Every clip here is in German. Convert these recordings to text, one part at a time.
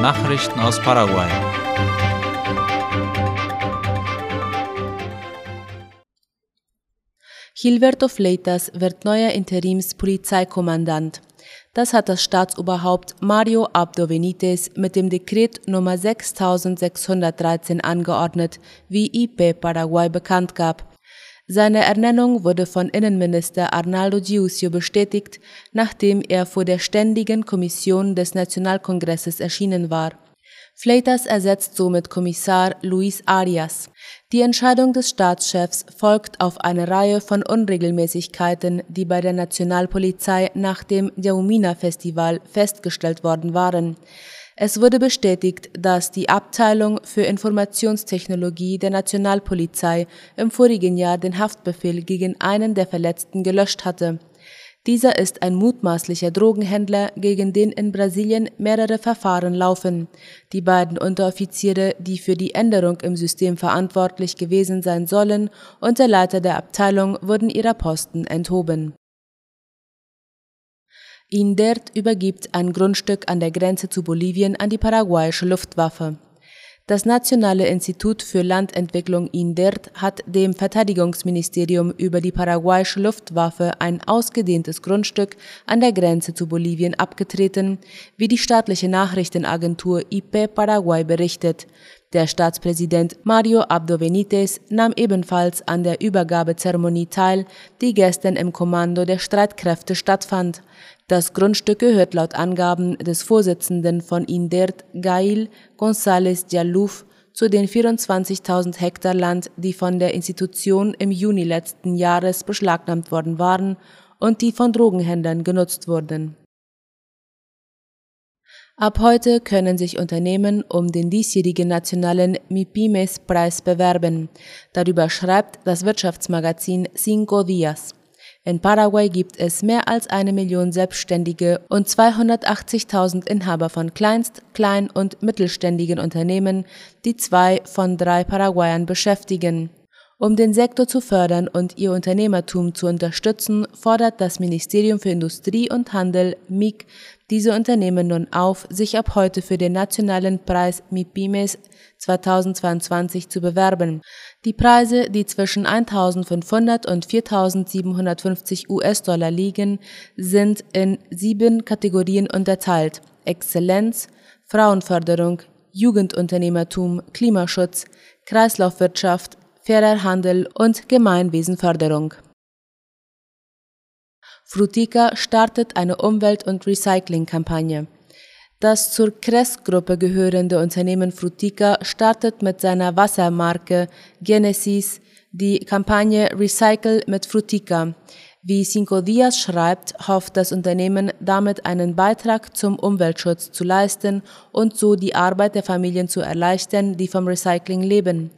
Nachrichten aus Paraguay. Gilberto Fleitas wird neuer Interimspolizeikommandant. Das hat das Staatsoberhaupt Mario Abdo Benitez mit dem Dekret Nummer 6613 angeordnet, wie IP Paraguay bekannt gab. Seine Ernennung wurde von Innenminister Arnaldo Giusio bestätigt, nachdem er vor der Ständigen Kommission des Nationalkongresses erschienen war. Fleitas ersetzt somit Kommissar Luis Arias. Die Entscheidung des Staatschefs folgt auf eine Reihe von Unregelmäßigkeiten, die bei der Nationalpolizei nach dem Jaumina-Festival festgestellt worden waren. Es wurde bestätigt, dass die Abteilung für Informationstechnologie der Nationalpolizei im vorigen Jahr den Haftbefehl gegen einen der Verletzten gelöscht hatte. Dieser ist ein mutmaßlicher Drogenhändler, gegen den in Brasilien mehrere Verfahren laufen. Die beiden Unteroffiziere, die für die Änderung im System verantwortlich gewesen sein sollen, und der Leiter der Abteilung wurden ihrer Posten enthoben. Indert übergibt ein Grundstück an der Grenze zu Bolivien an die paraguayische Luftwaffe. Das Nationale Institut für Landentwicklung INDERT hat dem Verteidigungsministerium über die paraguayische Luftwaffe ein ausgedehntes Grundstück an der Grenze zu Bolivien abgetreten, wie die staatliche Nachrichtenagentur IP Paraguay berichtet. Der Staatspräsident Mario Abdo Benitez nahm ebenfalls an der Übergabezeremonie teil, die gestern im Kommando der Streitkräfte stattfand. Das Grundstück gehört laut Angaben des Vorsitzenden von INDERT, Gail González Dialouf, zu den 24.000 Hektar Land, die von der Institution im Juni letzten Jahres beschlagnahmt worden waren und die von Drogenhändlern genutzt wurden Ab heute können sich Unternehmen um den diesjährigen nationalen MIPIMES-Preis bewerben. Darüber schreibt das Wirtschaftsmagazin Cinco Días. In Paraguay gibt es mehr als eine Million Selbstständige und 280.000 Inhaber von Kleinst-, Klein- und mittelständigen Unternehmen, die zwei von drei Paraguayern beschäftigen. Um den Sektor zu fördern und ihr Unternehmertum zu unterstützen, fordert das Ministerium für Industrie und Handel MIG diese Unternehmen nun auf, sich ab heute für den nationalen Preis MIPIMES 2022 zu bewerben. Die Preise, die zwischen 1500 und 4750 US-Dollar liegen, sind in sieben Kategorien unterteilt. Exzellenz, Frauenförderung, Jugendunternehmertum, Klimaschutz, Kreislaufwirtschaft, fairer Handel und Gemeinwesenförderung. Frutica startet eine Umwelt- und Recyclingkampagne. Das zur Kress-Gruppe gehörende Unternehmen Frutica startet mit seiner Wassermarke Genesis die Kampagne Recycle mit Frutica. Wie Cinco Dias schreibt, hofft das Unternehmen damit einen Beitrag zum Umweltschutz zu leisten und so die Arbeit der Familien zu erleichtern, die vom Recycling leben.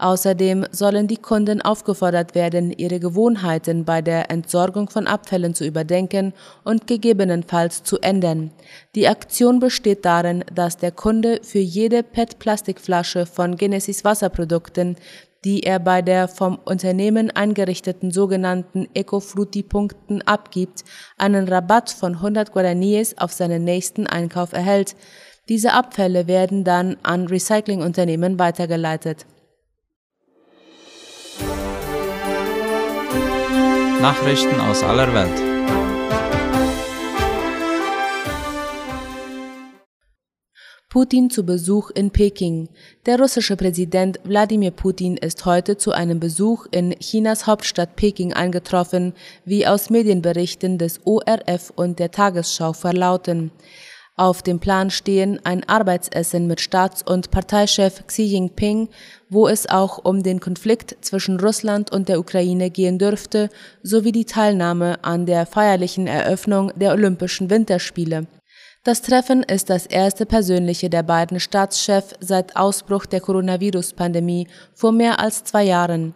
Außerdem sollen die Kunden aufgefordert werden, ihre Gewohnheiten bei der Entsorgung von Abfällen zu überdenken und gegebenenfalls zu ändern. Die Aktion besteht darin, dass der Kunde für jede PET-Plastikflasche von Genesis Wasserprodukten die er bei der vom Unternehmen eingerichteten sogenannten Ecofruti-Punkten abgibt, einen Rabatt von 100 Guaraníes auf seinen nächsten Einkauf erhält. Diese Abfälle werden dann an Recyclingunternehmen weitergeleitet. Nachrichten aus aller Welt. Putin zu Besuch in Peking. Der russische Präsident Wladimir Putin ist heute zu einem Besuch in Chinas Hauptstadt Peking eingetroffen, wie aus Medienberichten des ORF und der Tagesschau verlauten. Auf dem Plan stehen ein Arbeitsessen mit Staats- und Parteichef Xi Jinping, wo es auch um den Konflikt zwischen Russland und der Ukraine gehen dürfte, sowie die Teilnahme an der feierlichen Eröffnung der Olympischen Winterspiele. Das Treffen ist das erste persönliche der beiden Staatschefs seit Ausbruch der Coronavirus-Pandemie vor mehr als zwei Jahren.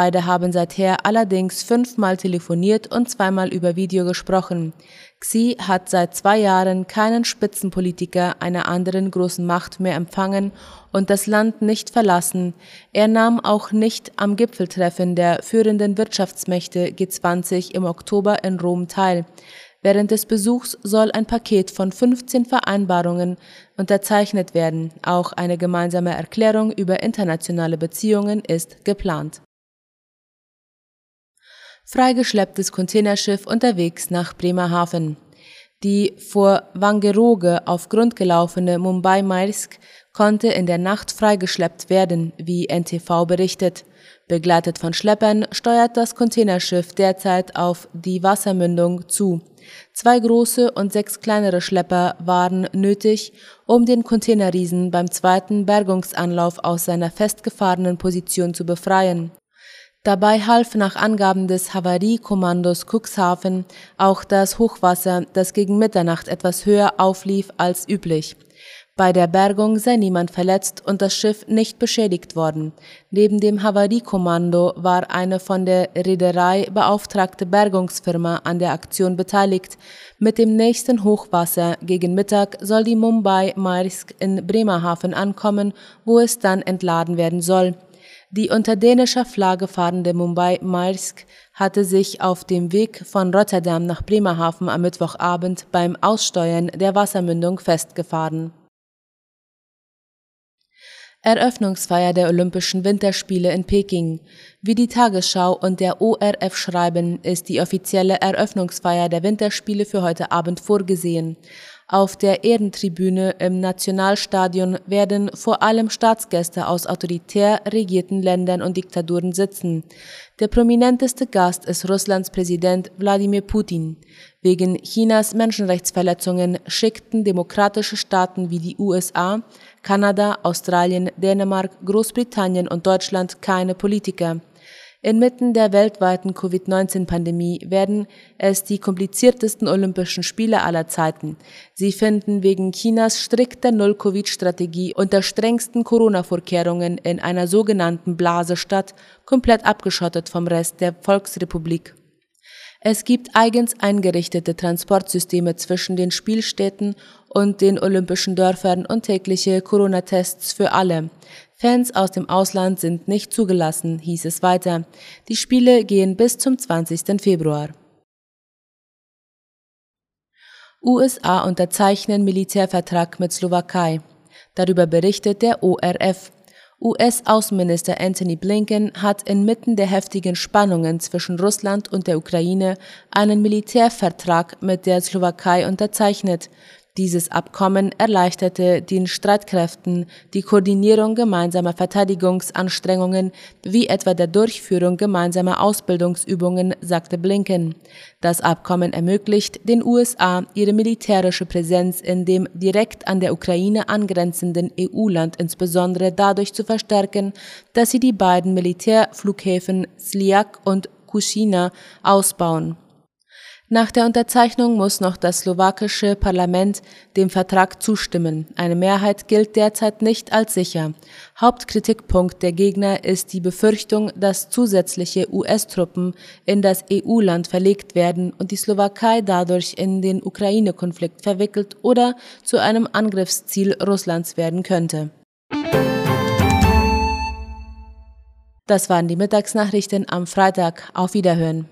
Beide haben seither allerdings fünfmal telefoniert und zweimal über Video gesprochen. Xi hat seit zwei Jahren keinen Spitzenpolitiker einer anderen großen Macht mehr empfangen und das Land nicht verlassen. Er nahm auch nicht am Gipfeltreffen der führenden Wirtschaftsmächte G20 im Oktober in Rom teil. Während des Besuchs soll ein Paket von 15 Vereinbarungen unterzeichnet werden. Auch eine gemeinsame Erklärung über internationale Beziehungen ist geplant. Freigeschlepptes Containerschiff unterwegs nach Bremerhaven. Die vor Wangerooge auf Grund gelaufene Mumbai Maersk konnte in der Nacht freigeschleppt werden, wie NTV berichtet. Begleitet von Schleppern steuert das Containerschiff derzeit auf die Wassermündung zu. Zwei große und sechs kleinere Schlepper waren nötig, um den Containerriesen beim zweiten Bergungsanlauf aus seiner festgefahrenen Position zu befreien. Dabei half nach Angaben des Havariekommandos Cuxhaven auch das Hochwasser, das gegen Mitternacht etwas höher auflief als üblich. Bei der Bergung sei niemand verletzt und das Schiff nicht beschädigt worden. Neben dem Havariekommando war eine von der Reederei beauftragte Bergungsfirma an der Aktion beteiligt. Mit dem nächsten Hochwasser gegen Mittag soll die Mumbai Maersk in Bremerhaven ankommen, wo es dann entladen werden soll. Die unter dänischer Flagge fahrende Mumbai Maersk hatte sich auf dem Weg von Rotterdam nach Bremerhaven am Mittwochabend beim Aussteuern der Wassermündung festgefahren. Eröffnungsfeier der Olympischen Winterspiele in Peking. Wie die Tagesschau und der ORF schreiben, ist die offizielle Eröffnungsfeier der Winterspiele für heute Abend vorgesehen. Auf der Ehrentribüne im Nationalstadion werden vor allem Staatsgäste aus autoritär regierten Ländern und Diktaturen sitzen. Der prominenteste Gast ist Russlands Präsident Wladimir Putin. Wegen Chinas Menschenrechtsverletzungen schickten demokratische Staaten wie die USA, Kanada, Australien, Dänemark, Großbritannien und Deutschland keine Politiker. Inmitten der weltweiten Covid-19-Pandemie werden es die kompliziertesten Olympischen Spiele aller Zeiten. Sie finden wegen Chinas strikter Null-Covid-Strategie unter strengsten Corona-Vorkehrungen in einer sogenannten Blase statt, komplett abgeschottet vom Rest der Volksrepublik. Es gibt eigens eingerichtete Transportsysteme zwischen den Spielstätten und den olympischen Dörfern und tägliche Corona-Tests für alle. Fans aus dem Ausland sind nicht zugelassen, hieß es weiter. Die Spiele gehen bis zum 20. Februar. USA unterzeichnen Militärvertrag mit Slowakei. Darüber berichtet der ORF. US-Außenminister Anthony Blinken hat inmitten der heftigen Spannungen zwischen Russland und der Ukraine einen Militärvertrag mit der Slowakei unterzeichnet. Dieses Abkommen erleichterte den Streitkräften die Koordinierung gemeinsamer Verteidigungsanstrengungen wie etwa der Durchführung gemeinsamer Ausbildungsübungen, sagte Blinken. Das Abkommen ermöglicht den USA ihre militärische Präsenz in dem direkt an der Ukraine angrenzenden EU-Land insbesondere dadurch zu verstärken, dass sie die beiden Militärflughäfen Sliak und Kushina ausbauen. Nach der Unterzeichnung muss noch das slowakische Parlament dem Vertrag zustimmen. Eine Mehrheit gilt derzeit nicht als sicher. Hauptkritikpunkt der Gegner ist die Befürchtung, dass zusätzliche US-Truppen in das EU-Land verlegt werden und die Slowakei dadurch in den Ukraine-Konflikt verwickelt oder zu einem Angriffsziel Russlands werden könnte. Das waren die Mittagsnachrichten am Freitag. Auf Wiederhören.